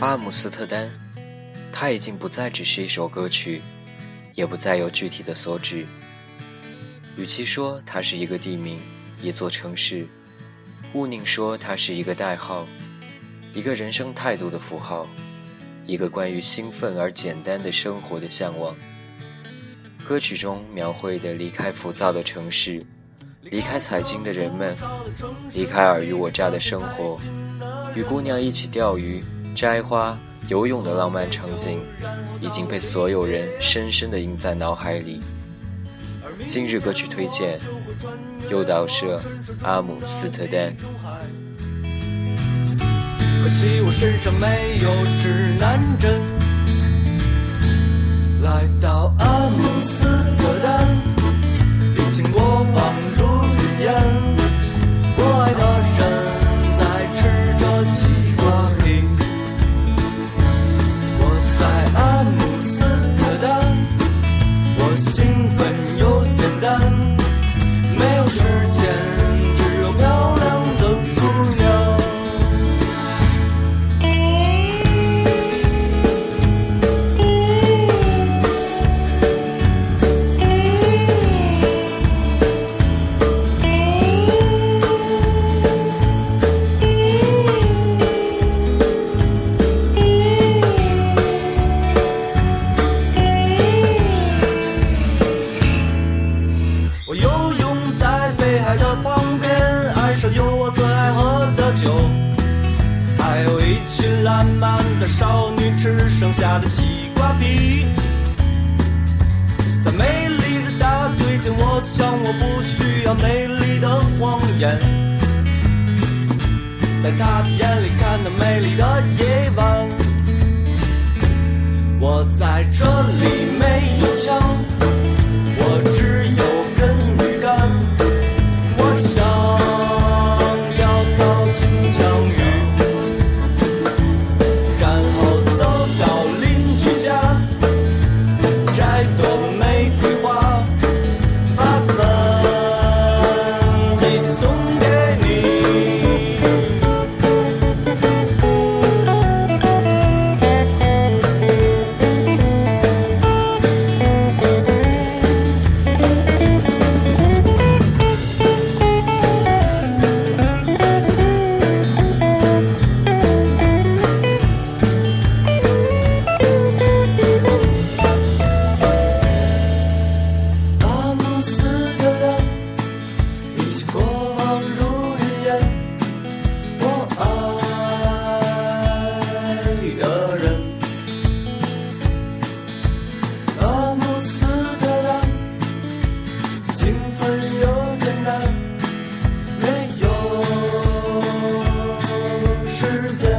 阿姆斯特丹，它已经不再只是一首歌曲，也不再有具体的所指。与其说它是一个地名，一座城市，勿宁说它是一个代号，一个人生态度的符号，一个关于兴奋而简单的生活的向往。歌曲中描绘的离开浮躁的城市，离开财经的人们，离开尔虞我诈的生活，与姑娘一起钓鱼、摘花、游泳的浪漫场景，已经被所有人深深的印在脑海里。今日歌曲推荐：诱导社《阿姆斯特丹》。可惜我身上没有指南针。少女吃剩下的西瓜皮，在美丽的大腿间，我想我不需要美丽的谎言。在她的眼里看到美丽的夜晚，世界